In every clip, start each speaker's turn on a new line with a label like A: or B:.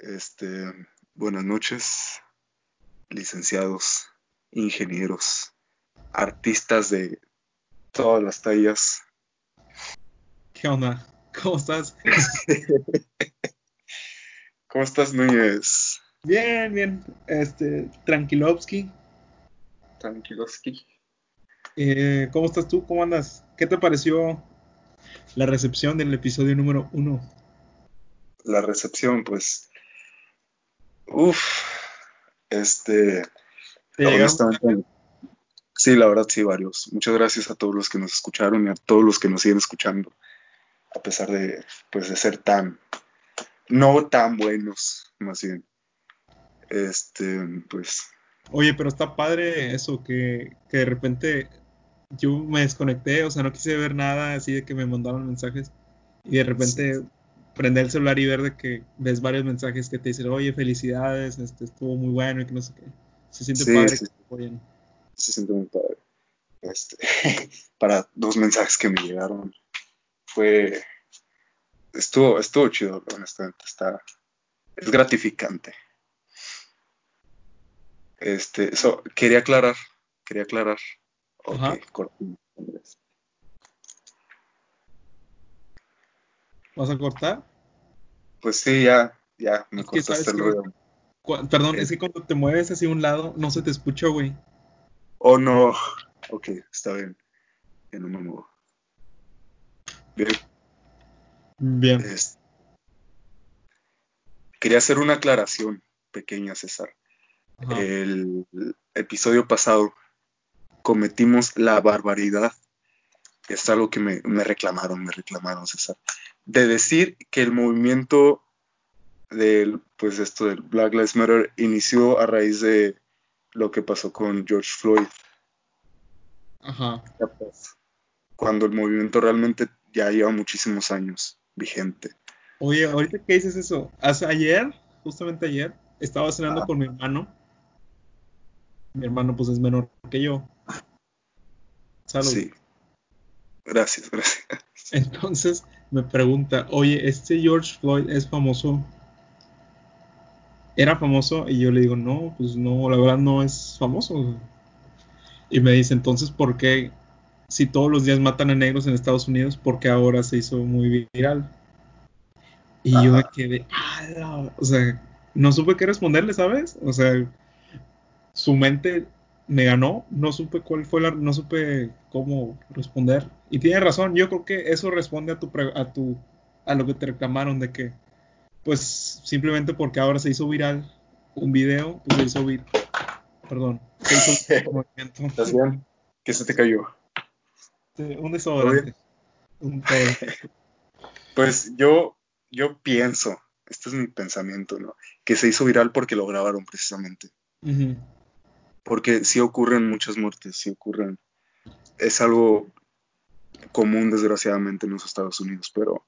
A: Este, buenas noches, licenciados, ingenieros, artistas de todas las tallas.
B: ¿Qué onda? ¿Cómo estás?
A: ¿Cómo estás, Núñez?
B: Bien, bien. Este, Tranquilovsky.
A: Tranquilovsky.
B: Eh, ¿Cómo estás tú? ¿Cómo andas? ¿Qué te pareció la recepción del episodio número uno?
A: La recepción, pues. Uf. Este.
B: ¿Te llegaron
A: honestamente, sí, la verdad, sí, varios. Muchas gracias a todos los que nos escucharon y a todos los que nos siguen escuchando. A pesar de, pues, de ser tan. No tan buenos, más bien. Este, pues.
B: Oye, pero está padre eso, que, que de repente yo me desconecté, o sea, no quise ver nada así de que me mandaban mensajes y de repente prender el celular y ver de que ves varios mensajes que te dicen, oye, felicidades, este estuvo muy bueno y que no sé qué. Se siente
A: Sí,
B: padre
A: sí.
B: que te apoyen.
A: se siente muy padre. Este, para dos mensajes que me llegaron, fue, estuvo, estuvo chido, honestamente, está, es gratificante. Este, eso, quería aclarar, quería aclarar.
B: Ajá.
A: cortina,
B: ¿Vas a cortar?
A: Pues sí, ya, ya, me cortaste el
B: que,
A: ruido.
B: perdón, es que cuando te mueves hacia un lado no se te escucha, güey.
A: Oh no, ok, está bien, ya no me muevo. Bien,
B: Bien.
A: es- quería hacer una aclaración pequeña, César.
B: Ajá.
A: el episodio pasado cometimos la barbaridad, es algo que me, me reclamaron, me reclamaron, César, de decir que el movimiento del, pues esto del Black Lives Matter inició a raíz de lo que pasó con George Floyd,
B: Ajá.
A: cuando el movimiento realmente ya lleva muchísimos años vigente.
B: Oye, ahorita que dices eso, hace ayer, justamente ayer, estaba cenando con mi hermano. Mi hermano pues es menor que yo. Salud.
A: Sí. Gracias, gracias.
B: Entonces me pregunta, oye, este George Floyd es famoso. ¿Era famoso? Y yo le digo, no, pues no, la verdad no es famoso. Y me dice, entonces, ¿por qué si todos los días matan a negros en Estados Unidos, por qué ahora se hizo muy viral? Y yo me quedé, "Ah, la-". o sea, no supe qué responderle, ¿sabes? O sea, su mente me ganó, no supe cuál fue la, no supe cómo responder. Y tiene razón, yo creo que eso responde a tu, pre- a tu, a lo que te reclamaron de que, pues, simplemente porque ahora se hizo viral un video, pues se hizo viral, perdón, se hizo movimiento.
A: ¿Estás bien? ¿Qué se te cayó?
B: Sí, un desodorante, un.
A: Pues yo, yo pienso, este es mi pensamiento, ¿no? Que se hizo viral porque lo grabaron precisamente. Porque sí ocurren muchas muertes, sí ocurren. Es algo común, desgraciadamente, en los Estados Unidos, pero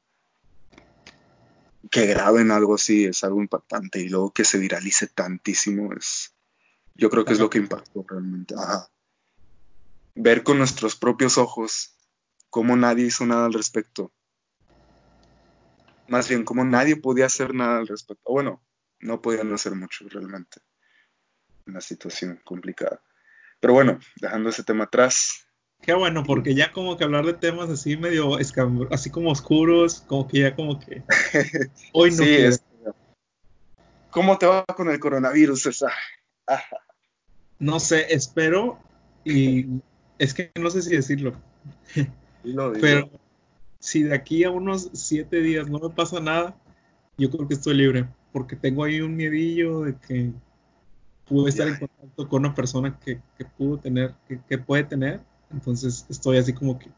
A: que graben algo así es algo impactante y luego que se viralice tantísimo es, yo creo que es lo que impactó realmente. Ver con nuestros propios ojos cómo nadie hizo nada al respecto. Más bien, cómo nadie podía hacer nada al respecto. Bueno, no podían hacer mucho realmente. Una situación complicada. Pero bueno, dejando ese tema atrás.
B: Qué bueno, porque ya como que hablar de temas así medio así como oscuros, como que ya como que hoy no
A: sí, es- ¿Cómo te va con el coronavirus, César? Ah,
B: No sé, espero y es que no sé si decirlo,
A: dilo, dilo.
B: pero si de aquí a unos siete días no me pasa nada, yo creo que estoy libre, porque tengo ahí un miedillo de que pude estar en contacto con una persona que, que pudo tener, que, que puede tener, entonces estoy así como que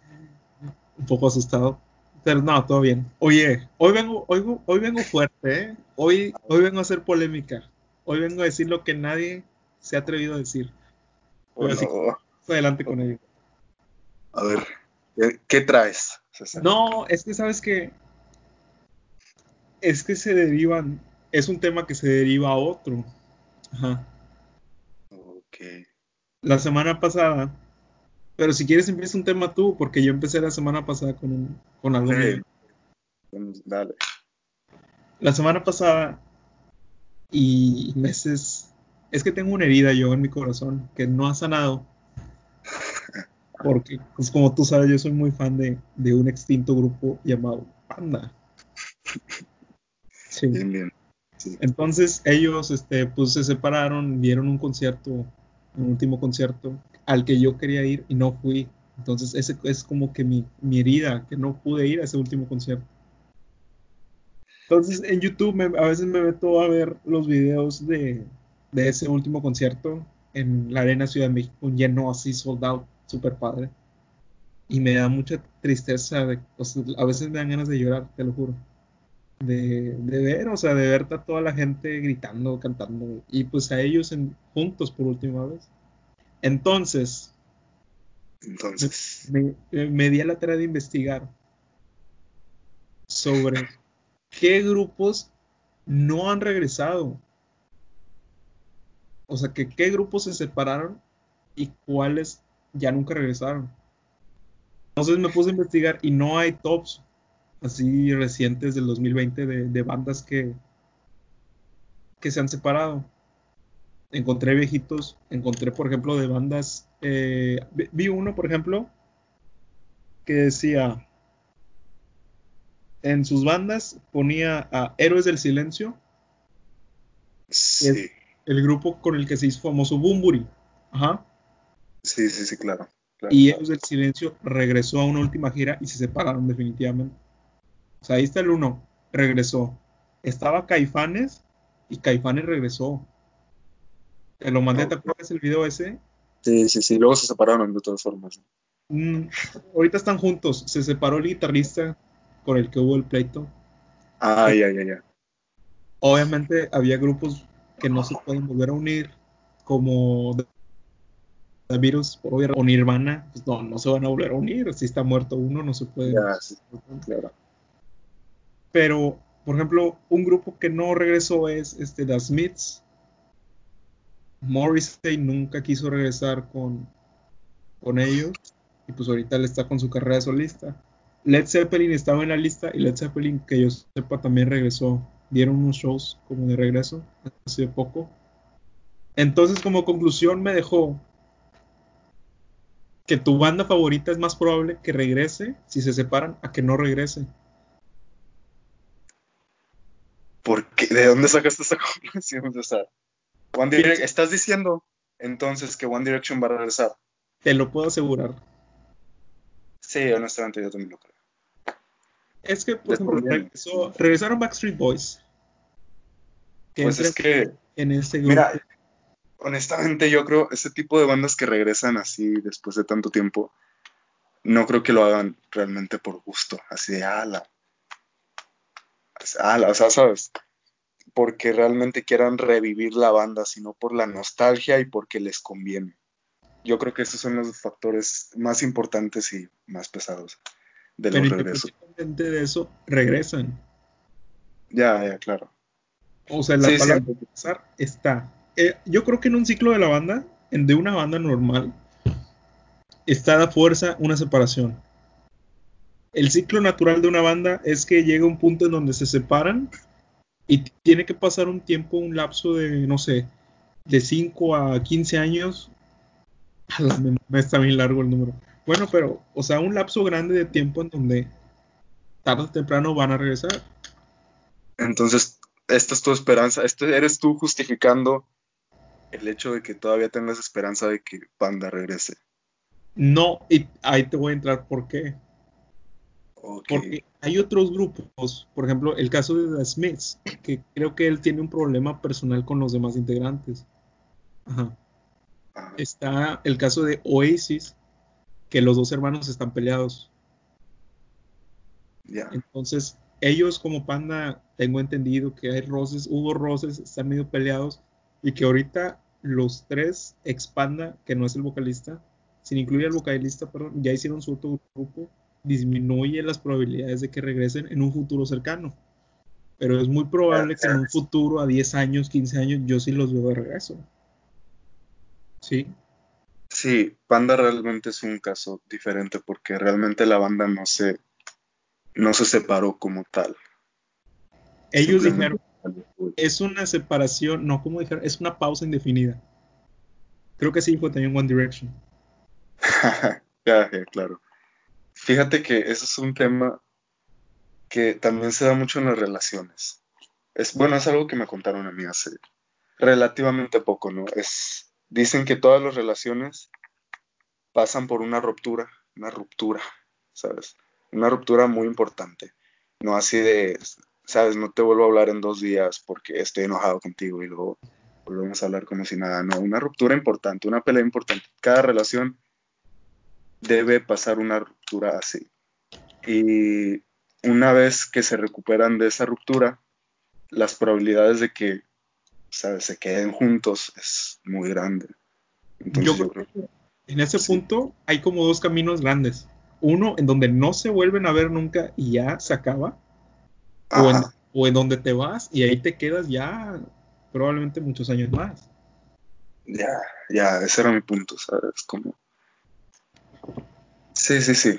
B: un poco asustado. Pero no, todo bien. Oye, hoy vengo, hoy, hoy vengo fuerte, ¿eh? Hoy, hoy vengo a hacer polémica. Hoy vengo a decir lo que nadie se ha atrevido a decir. Pero así adelante con ello.
A: A ver, ¿qué, qué traes, César?
B: No, es que sabes que es que se derivan, es un tema que se deriva a otro. Ajá. La semana pasada, pero si quieres empieza un tema tú, porque yo empecé la semana pasada con, un- con algo.
A: Vamos, Dale.
B: La semana pasada y meses. Es que tengo una herida yo en mi corazón que no ha sanado. Porque, pues como tú sabes, yo soy muy fan de, de un extinto grupo llamado Panda. Sí.
A: Bien, bien. Sí.
B: Entonces ellos, este, pues se separaron, dieron un concierto, un último concierto al que yo quería ir y no fui. Entonces ese es como que mi, mi herida, que no pude ir a ese último concierto. Entonces en YouTube me- a veces me meto a ver los videos de, de ese último concierto en la Arena Ciudad de México, un lleno así sold out, super padre. Y me da mucha tristeza, de, a veces me dan ganas de llorar, te lo juro. De, de ver, o sea, de ver a toda la gente gritando, cantando, y pues a ellos en- juntos por última vez. Entonces,
A: Entonces,
B: me, me di a la tarea de investigar sobre qué grupos no han regresado. O sea, que qué grupos se separaron y cuáles ya nunca regresaron. Entonces me puse a investigar y no hay tops así recientes del 2020 de, de bandas que, que se han separado. Encontré viejitos, encontré por ejemplo de bandas, eh, vi- uno por ejemplo que decía, en sus bandas ponía a Héroes del Silencio,
A: sí,
B: el grupo con el que se hizo famoso Bumburi. Ajá.
A: sí, sí, sí, claro. claro,
B: Y
A: claro.
B: Héroes del Silencio regresó a una última gira y se separaron definitivamente. O sea, ahí está el uno, regresó. Estaba Caifanes y Caifanes regresó. Te lo mandé, ¿te acuerdas el video ese?
A: Sí, sí, sí. Luego se separaron de todas formas.
B: Mm, ahorita están juntos. Se separó el guitarrista con el que hubo el pleito.
A: Ah, ya, ya, ya.
B: Obviamente había grupos que no se pueden volver a unir, como The Virus o Nirvana. Pues no, no se van a volver a unir. Si está muerto uno, no se puede.
A: Ya, sí, claro.
B: Pero, por ejemplo, un grupo que no regresó es este, The Smiths. Morrissey nunca quiso regresar con, con ellos. Y pues ahorita él está con su carrera solista. Led Zeppelin estaba en la lista y Led Zeppelin, que yo sepa, también regresó. Dieron unos shows como de regreso hace poco. Entonces, como conclusión, me dejó que tu banda favorita es más probable que regrese si se separan a que no regrese.
A: ¿Por qué? ¿De dónde sacaste esa conclusión? O sea, One Direc- ¿estás diciendo entonces que One Direction va a regresar?
B: Te lo puedo asegurar.
A: Sí, honestamente yo también lo creo.
B: Es que, por ejemplo, regresó- regresaron Backstreet Boys.
A: Pues es que,
B: en este grupo.
A: mira, honestamente yo creo ese tipo de bandas que regresan así después de tanto tiempo, no creo que lo hagan realmente por gusto, así de ala. ala, o sea, ¿sabes? Porque realmente quieran revivir la banda, sino por la nostalgia y porque les conviene. Yo creo que esos son los factores más importantes y más pesados de
B: pero
A: los regresos.
B: independientemente de eso, regresan.
A: Ya, ya, claro.
B: O sea, la
A: Sí,
B: palabra regresar está. Eh, yo creo que en un ciclo de la banda, de una banda normal, está a fuerza una separación. El ciclo natural de una banda es que llega un punto en donde se separan y tiene que pasar un tiempo, un lapso de, no sé, de 5 a 15 años. Está bien largo el número. Bueno, pero, o sea, un lapso grande de tiempo en donde tarde o temprano van a regresar.
A: Entonces, esta es tu esperanza, este eres tú justificando el hecho de que todavía tengas esperanza de que Panda regrese.
B: No, y ahí te voy a entrar por qué. Porque hay otros grupos, por ejemplo, el caso de The Smiths, que creo que él tiene un problema personal con los demás integrantes. Ajá.
A: Ajá.
B: Está el caso de Oasis, que los dos hermanos están peleados. Entonces, ellos como Panda, tengo entendido que hay roces, hubo roces, están medio peleados, y que ahorita los tres ex Panda, que no es el vocalista, sin incluir al vocalista, perdón, ya hicieron su otro grupo, disminuye las probabilidades de que regresen en un futuro cercano. Pero es muy probable que en un futuro, a 10 años, 15 años, yo sí los veo de regreso. Sí.
A: Sí, Panda realmente es un caso diferente porque realmente la banda no se, no se separó como tal.
B: Ellos dijeron es una separación, no como dijeron, es una pausa indefinida. Creo que sí fue también One Direction.
A: ya, claro. Fíjate que eso es un tema que también se da mucho en las relaciones. Es, bueno, es algo que me contaron a mí hace relativamente poco, ¿no? Es, dicen que todas las relaciones pasan por una ruptura, una ruptura, ¿sabes? Una ruptura muy importante. No así de, ¿sabes? No te vuelvo a hablar en dos días porque estoy enojado contigo y luego volvemos a hablar como si nada. No, una ruptura importante, una pelea importante. Cada relación debe pasar una ruptura así. Y una vez que se recuperan de esa ruptura, las probabilidades de que ¿sabes? se queden juntos es muy grande.
B: Entonces, yo, creo que en ese punto hay como dos caminos grandes. Uno en donde no se vuelven a ver nunca y ya se acaba. O en, o en, donde te vas y ahí te quedas ya probablemente muchos años más.
A: Ya, ya, ese era mi punto, ¿sabes? Como Sí, sí, sí.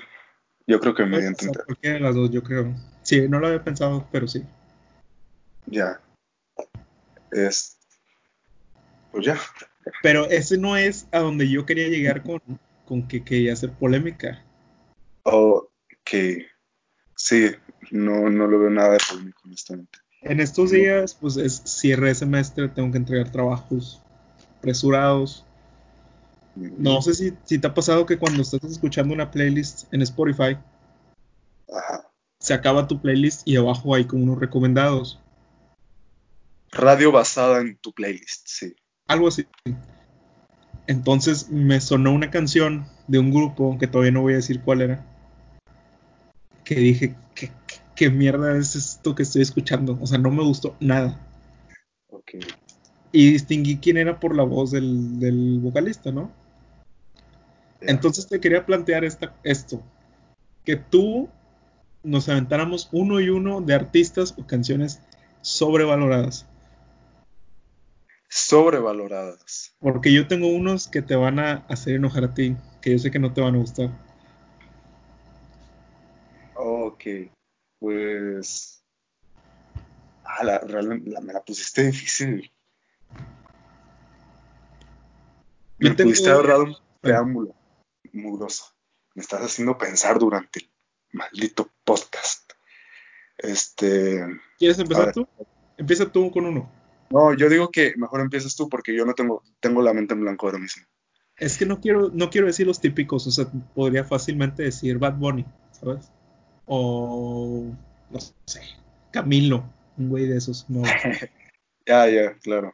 A: Yo creo que me a entender.
B: de las dos, yo creo. Sí, no lo había pensado, pero sí.
A: Ya. Es. Pues ya.
B: Pero ese no es a donde yo quería llegar con, con que quería hacer polémica.
A: Oh, que sí, no, no lo veo nada de polémico, honestamente.
B: En estos días, pues es cierre de semestre, tengo que entregar trabajos apresurados. No sé si, si, te ha pasado que cuando estás escuchando una playlist en Spotify, se acaba tu playlist y abajo hay como unos recomendados.
A: Radio basada en tu playlist, sí.
B: Algo así. Entonces me sonó una canción de un grupo, que todavía no voy a decir cuál era, que dije, ¿qué, qué, mierda es esto que estoy escuchando? O sea, no me gustó nada.
A: Okay.
B: Y distinguí quién era por la voz del, del vocalista, ¿no? Entonces te quería plantear esta, esto, que tú nos aventáramos uno y uno de artistas o canciones sobrevaloradas.
A: Sobrevaloradas.
B: Porque yo tengo unos que te van a hacer enojar a ti, que yo sé que no te van a gustar.
A: Ok, pues... Ah, la, realmente me la pusiste difícil. Me pudiste haber dado un preámbulo mugroso. Me estás haciendo pensar durante el maldito podcast. Este.
B: ¿Quieres empezar tú? Empieza tú con uno.
A: No, yo digo que mejor empieces tú porque yo no tengo, tengo la mente en blanco ahora mismo.
B: Es que no quiero, no quiero decir los típicos, o sea, podría fácilmente decir Bad Bunny, ¿sabes? O no sé, Camilo, un güey de esos. No.
A: ya, ya, claro.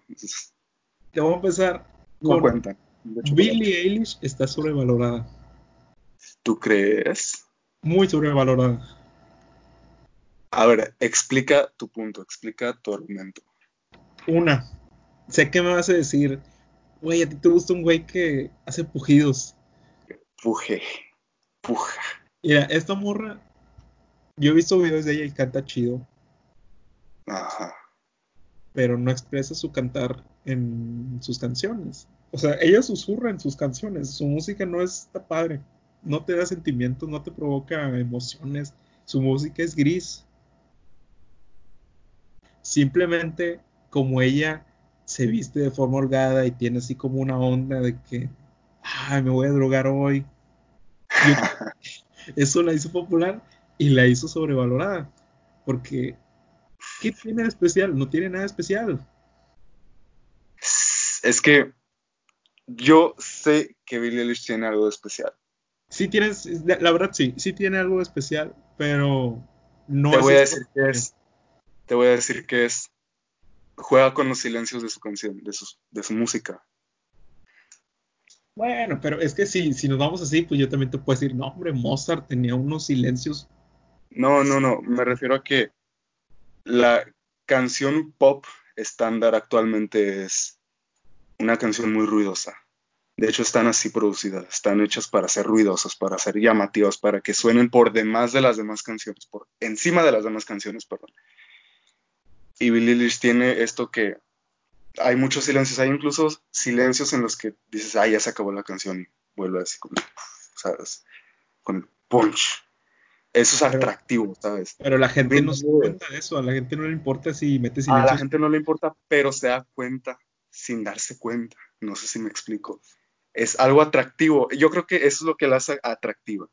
B: Te voy a empezar.
A: No cuenta.
B: Billie Eilish está sobrevalorada.
A: ¿Tú crees?
B: Muy sobrevalorada.
A: A ver, explica tu punto, explica tu argumento.
B: Una, sé que me vas a decir, güey, a ti te gusta un güey que hace pujidos.
A: Puje, puja.
B: Mira, esta morra, yo he visto videos de ella y canta chido.
A: Ajá.
B: Pero no expresa su cantar en sus canciones. O sea, ella susurra en sus canciones, su música no está padre, no te da sentimientos, no te provoca emociones, su música es gris. Simplemente como ella se viste de forma holgada y tiene así como una onda de que, ay, me voy a drogar hoy. eso la hizo popular y la hizo sobrevalorada. Porque, ¿qué tiene de especial? No tiene nada especial.
A: Es que yo sé que Billie Eilish tiene algo de especial.
B: Sí tienes, la verdad sí, sí tiene algo de especial, pero no
A: te voy a decir que es, te voy a decir que es, juega con los silencios de su canción, de su, de su música.
B: Bueno, pero es que si, si nos vamos así, pues yo también te puedo decir, no, hombre, Mozart tenía unos silencios.
A: No, no, no, me refiero a que la canción pop estándar actualmente es una canción muy ruidosa. De hecho, están así producidas, están hechas para ser ruidosas, para ser llamativas, para que suenen por demás de las demás canciones, por encima de las demás canciones, perdón. Y Billie Eilish tiene esto que hay muchos silencios, hay incluso silencios en los que dices, ah, ya se acabó la canción y vuelve así con, ¿sabes? con el punch. Eso es atractivo, ¿sabes?
B: Pero la gente no se da cuenta de eso, a la gente no le importa si mete
A: silencio. A la gente no le importa, pero se da cuenta sin darse cuenta. No sé si me explico. Es algo atractivo. Yo creo que eso es lo que la hace atractiva.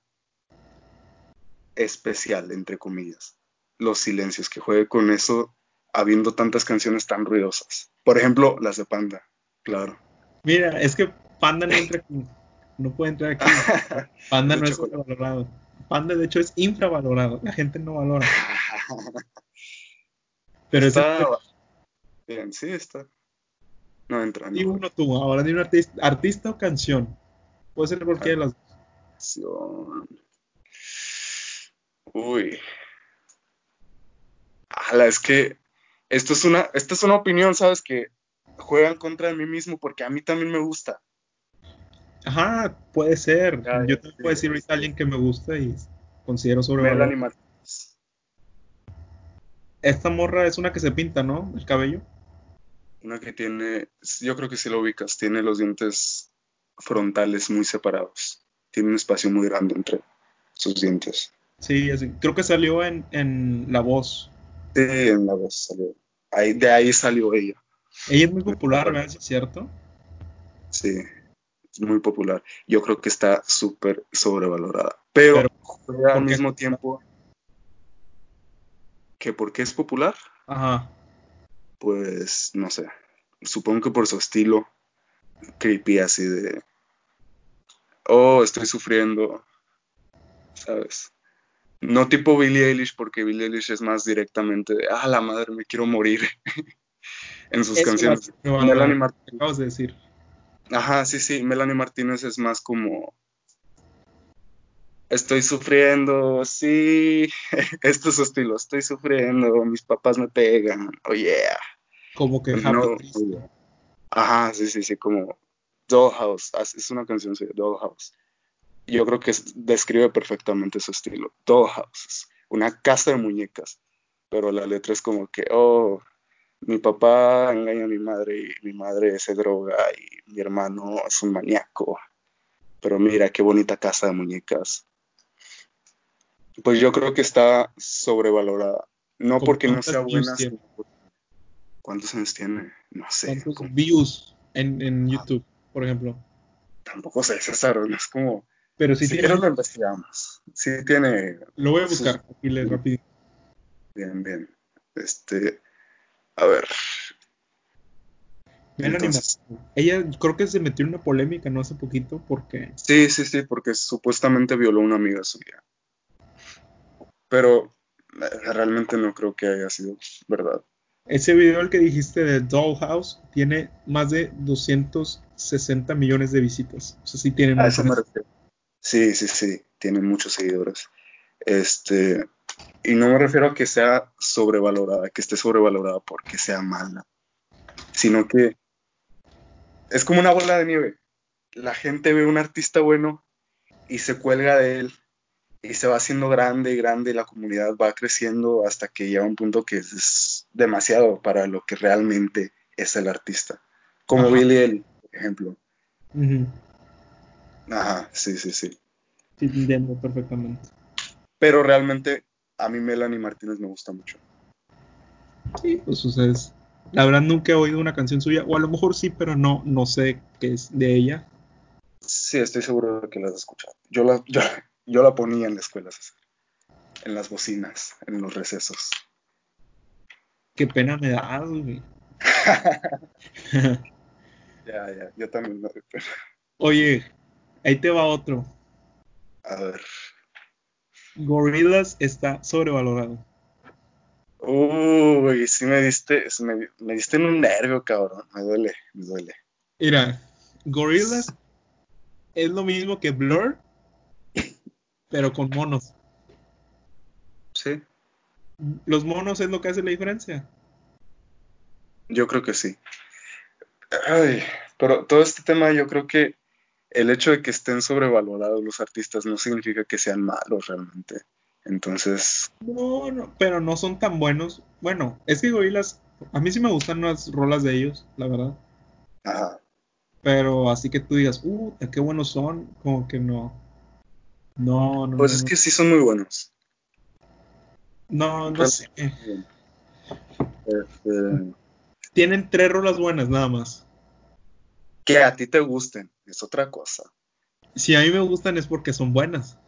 A: Especial, entre comillas. Los silencios, que juegue con eso habiendo tantas canciones tan ruidosas. Por ejemplo, las de Panda, claro.
B: Mira, es que Panda no entra aquí. No puede entrar aquí. Panda no es valorado. Panda, de hecho, es infravalorado. La gente no valora.
A: Pero está... Bien, sí, está. No entra.
B: Y uno tú, ahora de un artista, artista o canción. Puede ser cualquiera de las dos.
A: Uy. Ala, es que esto es una, esta es una opinión, ¿sabes? Que juegan contra mí mismo porque a mí también me gusta.
B: Ajá, puede ser. Yo te puedo decir ahorita a alguien que me gusta y considero sobre Esta morra es una que se pinta, ¿no? El cabello.
A: Una que tiene, yo creo que si lo ubicas, tiene los dientes frontales muy separados. Tiene un espacio muy grande entre sus dientes.
B: Sí, creo que salió en, en La Voz.
A: Sí, en La Voz salió. Ahí, de ahí salió ella.
B: Ella es muy popular, ¿verdad? ¿Es cierto?
A: Sí muy popular. Yo creo que está súper sobrevalorada. Pero, al mismo tiempo que porque es popular.
B: Ajá.
A: Pues no sé. Supongo que por su estilo creepy así de oh, estoy sufriendo. ¿Sabes? No tipo Billie Eilish, porque Billie Eilish es más directamente de, ah, la madre, me quiero morir. en sus canciones.
B: acabas de decir.
A: Ajá, sí, sí, Melanie Martínez es más como estoy sufriendo, sí, esto es su estilo, estoy sufriendo, mis papás me pegan, oh yeah.
B: Como que
A: no, Ajá, sí, sí, sí, como Dollhouse, es una canción, sí, Dollhouse. Yo creo que describe perfectamente su estilo. Dollhouse, una casa de muñecas, pero la letra es como que, oh, mi papá engaña a mi madre y mi madre se droga y mi hermano es un maníaco. Pero mira qué bonita casa de muñecas. Pues yo creo que está sobrevalorada. No porque no sea buena. ¿Cuántos años tiene? No sé.
B: ¿Cuántos views en, YouTube, por ejemplo?
A: Tampoco sé, César. Es como.
B: Pero si,
A: tiene... lo investigamos. Sí tiene.
B: Lo voy a buscar aquí le rápido.
A: Bien, bien. Este. A ver.
B: ella creo que se metió en una polémica no hace poquito porque...
A: Sí, sí, sí, porque supuestamente violó a una amiga suya. Pero eh, realmente no creo que haya sido verdad.
B: Ese video el que dijiste de Dollhouse tiene más de 260 millones de visitas. O sea, sí tiene
A: a Sí, sí, sí, tiene muchos seguidores. Este, y no me refiero a que sea sobrevalorada, que esté sobrevalorada porque sea mala, sino que es como una bola de nieve. La gente ve a un artista bueno y se cuelga de él y se va haciendo grande y grande y la comunidad va creciendo hasta que llega un punto que es demasiado para lo que realmente es el artista. Como Billy el ejemplo. Ajá, sí, sí, sí.
B: Sí, entiendo perfectamente.
A: Pero realmente a mí Melanie Martínez me gusta mucho.
B: Sí, pues o la verdad nunca he oído una canción suya, o a lo mejor sí, pero no, no sé qué es de ella.
A: Sí, estoy seguro de que la has escuchado. Yo la, yo, la ponía en la escuela, en las bocinas, en los recesos.
B: Qué pena me da, güey.
A: ya, ya, yo también me
B: Oye, ahí te va otro.
A: A ver.
B: Gorillaz está sobrevalorado.
A: Uy, sí me diste, me, diste en un nervio, cabrón. Me duele, me duele.
B: Mira, Gorillaz es lo mismo que Blur, pero con monos.
A: Sí.
B: ¿Los monos es lo que hace la diferencia?
A: Yo creo que sí. Ay, pero todo este tema yo creo que el hecho de que estén sobrevalorados los artistas no significa que sean malos realmente. Entonces.
B: No, no, pero no son tan buenos. Bueno, es que Gorillaz, a mí sí me gustan las rolas de ellos, la verdad.
A: Ajá.
B: Pero así que tú digas, uh, qué buenos son, como que no. No, no.
A: Pues es que sí son muy buenos.
B: No, no sé.
A: Este,
B: Tienen tres rolas buenas nada más.
A: que a ti te gusten, es otra cosa.
B: Si a mí me gustan es porque son buenas.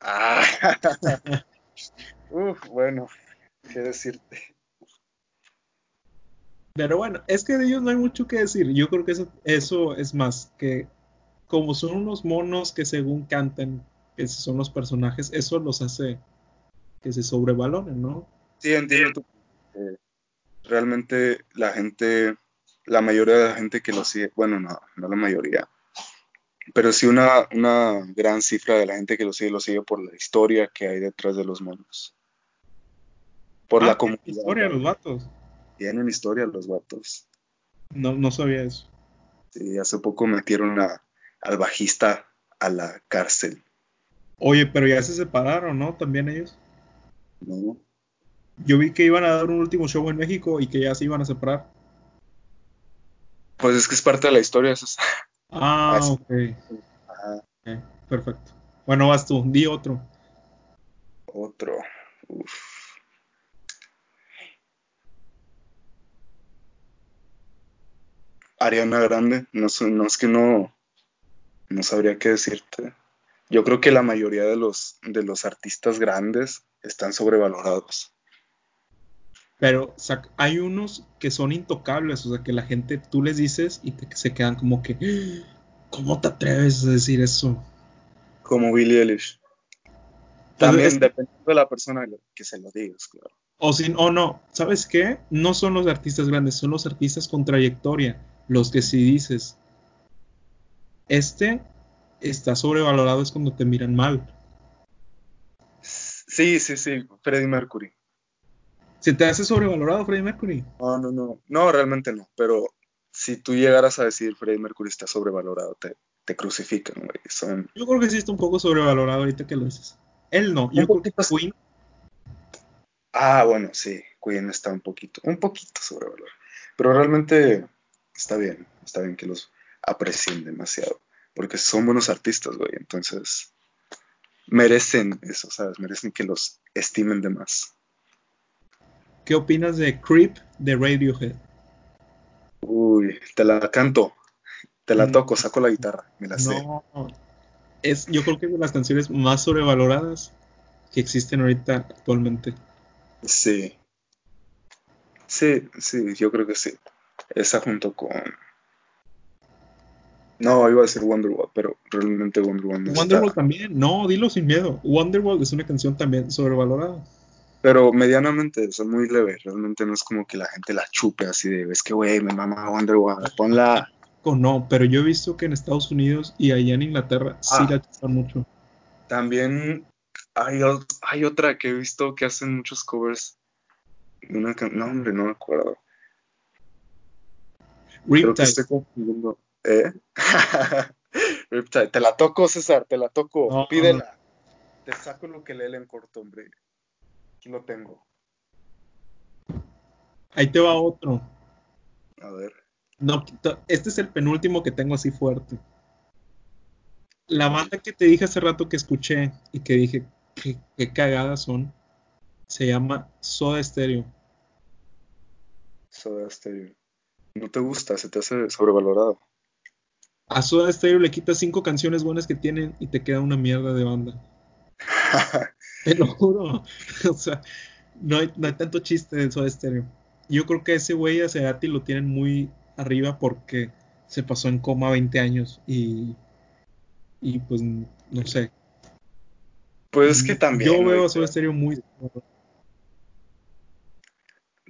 A: Ah. Uf, bueno, qué decirte.
B: Pero bueno, es que de ellos no hay mucho que decir. Yo creo que eso, eso es más que como son unos monos que según cantan, que son los personajes, eso los hace que se sobrevaloren, ¿no?
A: Sí, entiendo eh, Realmente la gente, la mayoría de la gente que lo sigue, bueno, no, no la mayoría, pero sí una, una gran cifra de la gente que lo sigue, lo sigue por la historia que hay detrás de los monos. Por
B: Ah,
A: la
B: tienen
A: comunidad.
B: historia los vatos.
A: Tienen historia los vatos.
B: No, no sabía eso.
A: Sí, hace poco metieron a- al bajista a la cárcel,
B: Oye, pero ya se separaron, ¿no? También ellos.
A: ¿no?
B: Yo vi que iban a dar un último show en México y que ya se iban a separar.
A: Pues es que es parte de la historia. eso es-
B: Ah,
A: Ah,
B: ok. Perfecto. Bueno, vas tú, di otro.
A: otro. Uf. Ariana Grande, no, sé- no es que no, no sabría qué decirte. Yo creo que la mayoría de los, de los artistas grandes están sobrevalorados.
B: Pero hay unos que son intocables, o sea, que la gente, tú les dices y te- se quedan como que, ¿cómo te atreves a decir eso?
A: Como Billie Eilish. También
B: es-
A: dependiendo de la persona que se lo digas, claro.
B: O si, o no, ¿sabes qué? No son los artistas grandes, son los artistas con trayectoria, los que si dices, este está sobrevalorado es cuando te miran mal.
A: Sí, sí, sí, Freddie Mercury.
B: ¿Se te hace sobrevalorado Freddie Mercury?
A: No, no, no. No, realmente no. Pero si tú llegaras a decir Freddie Mercury está sobrevalorado, te, te crucifican, güey. Son...
B: Yo creo que sí está un poco sobrevalorado ahorita que lo dices. Él no, yo creo que. Queen,
A: Ah, bueno, sí. Queen está un poquito, un poquito sobrevalorado. Pero realmente está bien. Está bien que los aprecien demasiado. Porque son buenos artistas, güey. Entonces merecen eso, ¿sabes? Merecen que los estimen de más.
B: ¿qué opinas de Creep de Radiohead?
A: Uy, te la canto. Te la
B: Mm.
A: toco, saco la guitarra. Me la sé.
B: No, es, yo creo que es de las canciones más sobrevaloradas que existen ahorita actualmente.
A: Sí. Sí, sí, yo creo que sí. Esa junto con. No, iba a decir Wonderwall, pero realmente Wonderwall no
B: Wonderwall
A: está.
B: también, no, dilo sin miedo. Wonderwall es una canción también sobrevalorada.
A: Pero medianamente, o sea, muy leve. Realmente no es como que la gente la chupe así de, es que güey, me mama Wonderwall, ponla.
B: No, pero yo he visto que en Estados Unidos y allá en Inglaterra sí
A: Ah.
B: la chupan mucho.
A: También hay, otra que he visto que hacen muchos covers. Una no, hombre, no me acuerdo. Creo que estoy confundiendo. ¿Eh? Riptide. Te la toco, César, te la toco.
B: No.
A: Pídela. Te saco lo que lee en corto, hombre. Aquí lo tengo.
B: Ahí te va otro.
A: A ver.
B: No, este es el penúltimo que tengo así fuerte. La banda que te dije hace rato que escuché y que dije que, qué cagadas son, se llama Soda Stereo.
A: Soda Stereo. No te gusta, se te hace sobrevalorado.
B: A Soda Stereo le quitas cinco canciones buenas que tienen y te queda una mierda de banda. Te lo juro. O sea, no hay, no hay tanto chiste de Soda Stereo. Yo creo que ese güey a Cerati lo tienen muy arriba porque se pasó en coma 20 años y, y pues no sé.
A: pues es que también.
B: Yo veo a Soda Stereo muy...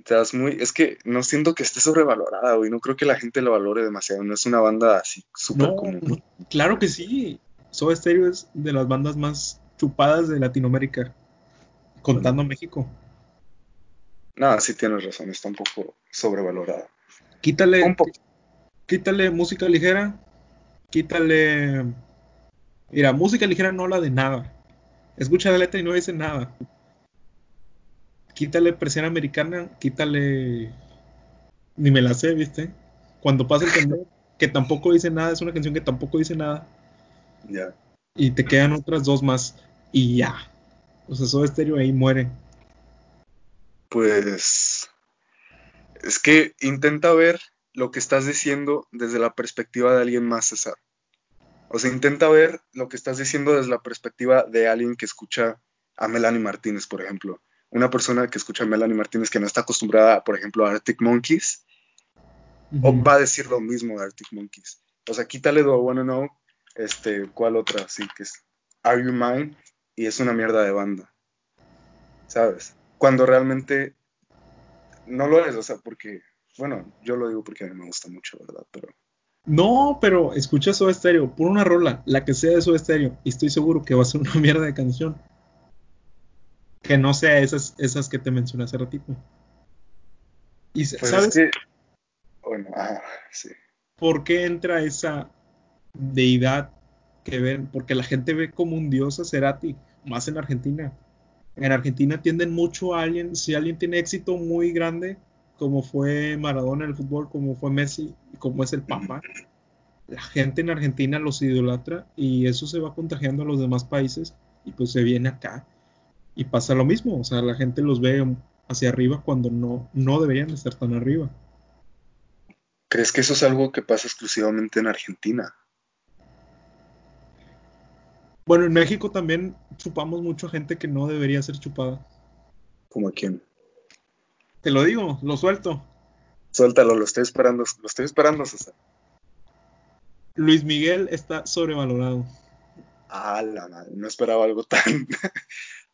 A: te das muy. Es que no siento que esté sobrevalorada, güey. No creo que la gente lo valore demasiado. No es una banda así súper
B: No,
A: común.
B: no, claro que sí. Soda Stereo es de las bandas más chupadas de Latinoamérica, contando México.
A: No, sí tienes razón, está un poco sobrevalorada.
B: Quítale,
A: Un poco.
B: quítale música ligera, quítale... Mira, música ligera no habla de nada. Escucha la letra y no dice nada. Quítale presión americana, quítale... Ni me la sé, ¿viste? Cuando pasa el tender, que tampoco dice nada, es una canción que tampoco dice nada.
A: Ya.
B: Y te quedan otras dos más y ya. O sea, Soda Stereo ahí muere.
A: Pues es que intenta ver lo que estás diciendo desde la perspectiva de alguien más, César. O sea, intenta ver lo que estás diciendo desde la perspectiva de alguien que escucha a Melanie Martínez, por ejemplo. Una persona que escucha a Melanie Martínez que no está acostumbrada, por ejemplo, a Arctic Monkeys, o va a decir lo mismo de Arctic Monkeys. O sea, quítale Do I Wanna Know, este, ¿cuál otra? Sí, que es Are You Mine, y es una mierda de banda. ¿Sabes? Cuando realmente no lo es, o sea, porque, bueno, yo lo digo porque a mí me gusta mucho, ¿verdad? Pero
B: no, pero escucha Soda Stereo, por una rola, la que sea de Soda Stereo, y estoy seguro que va a ser una mierda de canción. Que no sea esas, esas que te mencioné hace ratito. Y
A: pues
B: ¿sabes?
A: es que, bueno, ah, sí.
B: ¿Por qué entra esa deidad que ven? Porque la gente ve como un dios a Cerati, más en Argentina. En Argentina tienden mucho a alguien, si alguien tiene éxito muy grande, como fue Maradona en el fútbol, como fue Messi, como es el Papa. La gente en Argentina los idolatra y eso se va contagiando a los demás países y pues se viene acá y pasa lo mismo, o sea, la gente los ve hacia arriba cuando no, no deberían estar tan arriba.
A: ¿Crees que eso es algo que pasa exclusivamente en Argentina?
B: Bueno, en México también chupamos mucho gente que no debería ser chupada.
A: ¿Como a quién?
B: Te lo digo, lo suelto.
A: Suéltalo, lo estoy esperando, lo estoy esperando, César.
B: Luis Miguel está sobrevalorado.
A: Ah, la madre, no esperaba algo tan,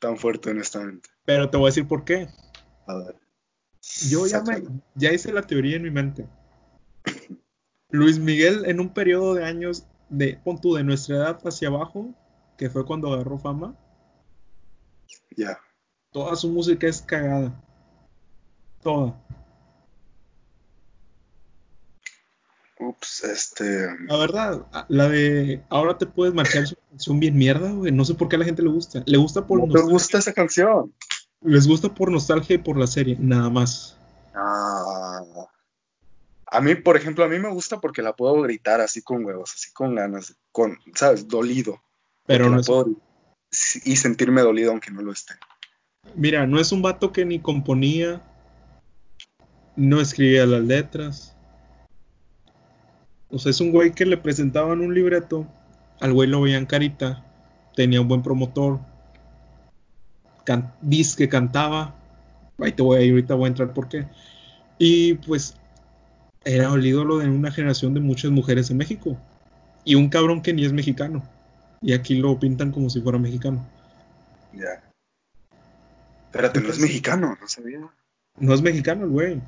A: tan fuerte, honestamente.
B: Pero te voy a decir por qué.
A: A ver.
B: Yo ya, me, ya hice la teoría en mi mente. Luis Miguel, en un periodo de años de, pon tú, de nuestra edad hacia abajo, que fue cuando agarró fama,
A: Ya.
B: toda su música es cagada. Toda.
A: Ups, este.
B: La verdad, la de ahora te puedes marchar es una canción bien mierda, güey. No sé por qué a la gente le gusta. Le gusta por
A: ¿No te
B: nostalgia.
A: gusta esa canción?
B: Les gusta por nostalgia y por la serie, nada más.
A: Ah. A mí, por ejemplo, a mí me gusta porque la puedo gritar así con huevos, así con ganas, con, ¿sabes? Dolido.
B: Pero no es,
A: puedo- y sentirme dolido aunque no lo esté.
B: mira, no es un vato que ni componía, no escribía las letras. O sea, es un güey que le presentaban un libreto, al güey lo veían carita, tenía un buen promotor, can, dice que cantaba, ahí te voy a ahorita voy a entrar por qué. Y pues era el ídolo de una generación de muchas mujeres en México. Y un cabrón que ni es mexicano. Y aquí lo pintan como si fuera mexicano.
A: Ya. Espérate, no es mexicano, no sabía.
B: No es mexicano el güey.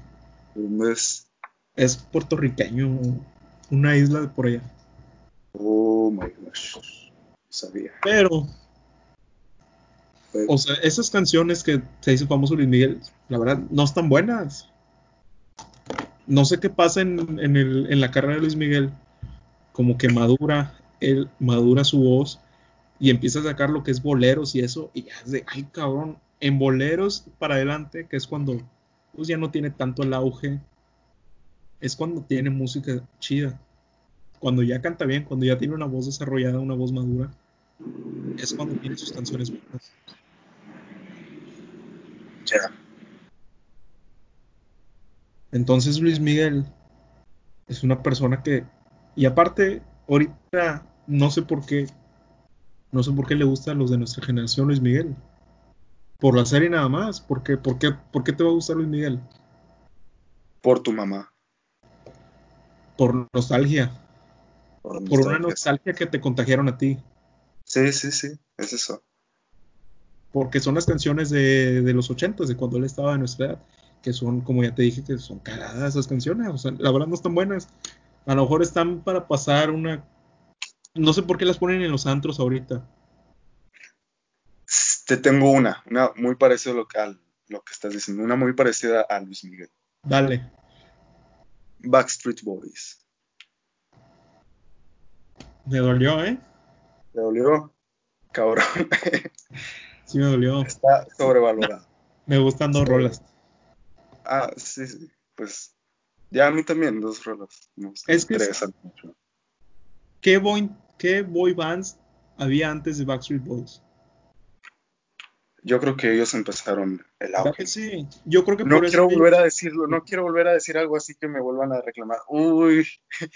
A: No es.
B: Es puertorriqueño. Una isla de por allá.
A: Oh my gosh. Sabía.
B: Pero,
A: Pero-
B: o sea, esas canciones que se hizo famoso Luis Miguel, la verdad, no están buenas. No sé qué pasa en, en el- en la carrera de Luis Miguel. Como que madura, él madura su voz y empieza a sacar lo que es boleros y eso. Y ya es de, ay cabrón, en boleros para adelante, que es cuando pues ya no tiene tanto el auge, es cuando tiene música chida. Cuando ya canta bien, cuando ya tiene una voz desarrollada, una voz madura, es cuando tiene sus canciones buenas.
A: Ya.
B: Entonces Luis Miguel es una persona que, y aparte, ahorita no sé por qué, no sé por qué le gusta a los de nuestra generación Luis Miguel. Por la serie nada más. ¿Por qué, por qué, por qué te va a gustar Luis Miguel?
A: Por tu mamá.
B: Por nostalgia.
A: Por,
B: Por una
A: nostalgia.
B: que te contagiaron a ti.
A: Sí, sí, sí. Es eso.
B: Porque son las canciones de, de los ochentas, de cuando él estaba de nuestra edad. Que son, como ya te dije, que son cagadas esas canciones. O sea, la verdad no están buenas. A lo mejor están para pasar una. No sé por qué las ponen en los antros ahorita.
A: Te tengo una, una muy parecida a lo que, al- lo que estás diciendo, una muy parecida a Luis Miguel.
B: Dale.
A: Backstreet Boys.
B: Me dolió, ¿eh?
A: ¿Te dolió? Cabrón.
B: Sí, me dolió.
A: Está sobrevalorado.
B: Me gustan dos rolas.
A: Ah, sí, sí. Pues ya a mí también, dos rolas. Me gustan.
B: Es que es-
A: Tres, al mucho.
B: ¿Qué boy, ¿Qué boy bands había antes de Backstreet Boys?
A: Yo creo que ellos empezaron el
B: ¿Verdad
A: auge.
B: sí? Yo creo que
A: No
B: por
A: quiero volver a decirlo, no quiero volver a decir algo así que me vuelvan a reclamar. Uy,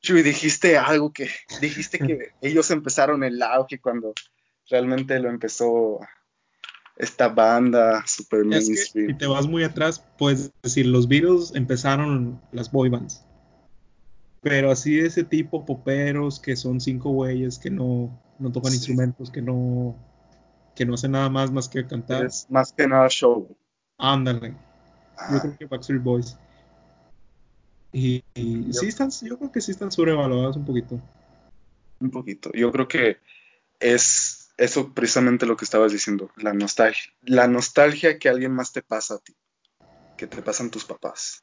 A: Chuy, dijiste algo que, dijiste que ellos empezaron el auge cuando realmente lo empezó esta banda super
B: Es que si te vas muy atrás, puedes decir, los Beatles empezaron las boy bands. Pero así de ese tipo, poperos, que son cinco güeyes, que no, no tocan
A: Sí.
B: instrumentos, que no, que no hacen nada más más que cantar.
A: Es más que nada show.
B: Ándale. Yo
A: Ah,
B: creo que Backstreet Boys. Y, y
A: Yo-
B: sí están, yo creo que sí están sobrevalorados un poquito.
A: un poquito. Yo creo que es eso precisamente lo que estabas diciendo, la nostalgia, la nostalgia que alguien más te pasa a ti, que te pasan tus papás.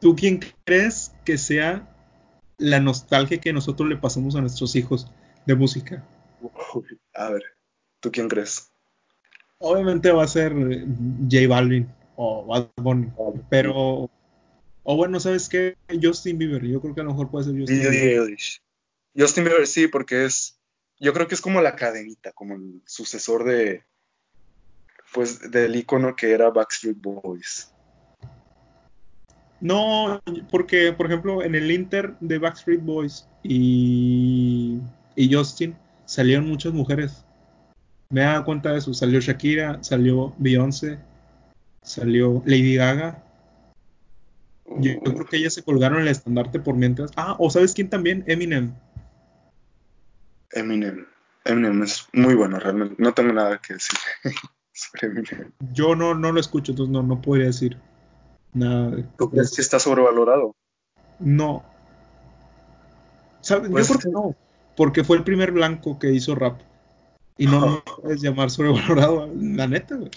B: ¿Tú quién crees que sea la nostalgia que nosotros le pasamos a nuestros hijos de música?
A: Uy, a ver, ¿tú quién crees?
B: Obviamente va a ser J Balvin o Bad Bunny, pero o bueno, ¿sabes qué? Justin Bieber, yo creo que a lo mejor puede ser Justin
A: Billie
B: Bieber.
A: Eilish. Justin Bieber sí, porque es, yo creo que es como la cadenita, como el sucesor de, pues, del icono que era Backstreet Boys.
B: No, porque por ejemplo en el Inter de Backstreet Boys y, y Justin salieron muchas mujeres. Me he dado cuenta de eso. Salió Shakira, salió Beyoncé, salió Lady Gaga. Yo, yo creo que ellas se colgaron el estandarte por mientras. Ah, o ¿sabes quién también? Eminem.
A: Eminem. Eminem es muy bueno, realmente. No tengo nada que decir sobre Eminem.
B: Yo no, no lo escucho, entonces no, no podría decir nada.
A: ¿Tú crees que está sobrevalorado?
B: No. ¿Sabes? Yo
A: Pues-
B: creo que no, porque fue el primer blanco que hizo rap. Y no lo puedes llamar sobrevalorado, la neta, güey.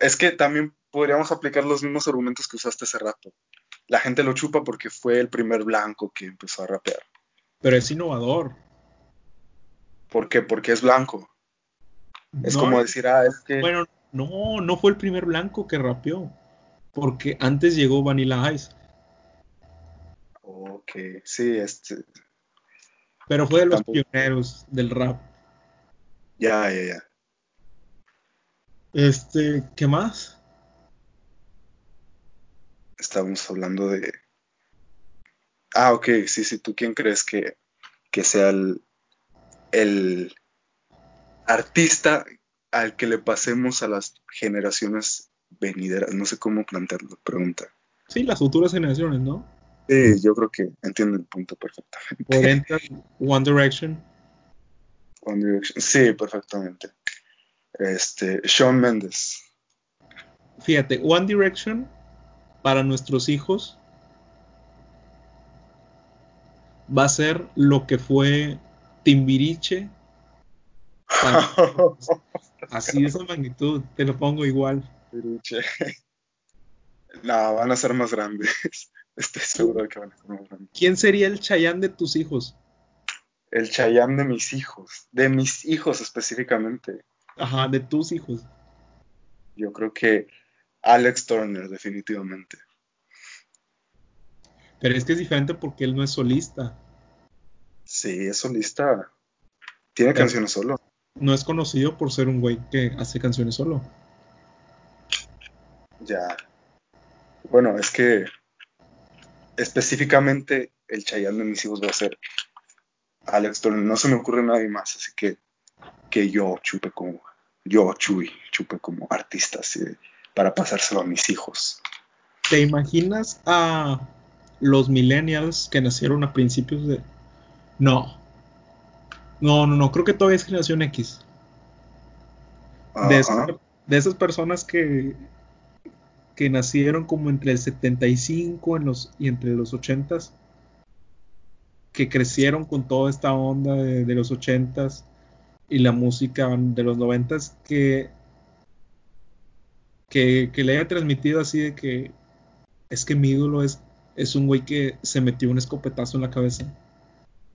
A: Es que también podríamos aplicar los mismos argumentos que usaste hace rato. La gente lo chupa porque fue el primer blanco que empezó a rapear.
B: Pero es innovador.
A: ¿Por qué? Porque es blanco. Es
B: No,
A: como decir, ah, es que...
B: Bueno, no, no fue el primer blanco que rapeó. Porque antes llegó Vanilla Ice.
A: Ok, sí, este...
B: Pero fue de los
A: Tampoco.
B: pioneros del rap.
A: Ya, ya, ya.
B: Este, ¿qué más?
A: Estábamos hablando de... Ah, ok, sí, sí. ¿Tú quién crees que, que sea el, el artista al que le pasemos a las generaciones venideras? No sé cómo plantearlo, pregunta.
B: Sí, las futuras generaciones, ¿no?
A: Sí, yo creo que entiendo el punto perfectamente.
B: Por entrar One Direction.
A: One Direction. Sí, perfectamente. Este, Shawn Mendes.
B: Fíjate, One Direction para nuestros hijos va a ser lo que fue Timbiriche. así de esa magnitud, te lo pongo igual.
A: Timbiriche. No, van a ser más grandes. Estoy seguro de que van a ser más grandes.
B: ¿Quién sería el Chayán de tus hijos?
A: El Chayanne de mis hijos. De mis hijos específicamente.
B: Ajá, de tus hijos.
A: Yo creo que Alex Turner, definitivamente.
B: Pero es que es diferente porque él no es solista.
A: Sí, es solista. Tiene
B: Pero-
A: canciones solo.
B: No es conocido por ser un güey que hace canciones solo.
A: Ya. Bueno, es que específicamente el Chayanne de mis hijos va a ser Alex Turner. No se me ocurre nadie más, así que que yo chupe como, yo Chuy, chupe como artista, así para pasárselo a mis hijos.
B: ¿Te imaginas a los millennials que nacieron a principios de... No. No, no, no, creo que todavía es generación X. De, esas,
A: Ajá.
B: de esas personas que, que nacieron como entre el 75 en los, y entre los 80s, que crecieron con toda esta onda de, los 80s y la música de los 90s, que, que, que le haya transmitido así de que es que mi ídolo es, es un güey que se metió un escopetazo en la cabeza.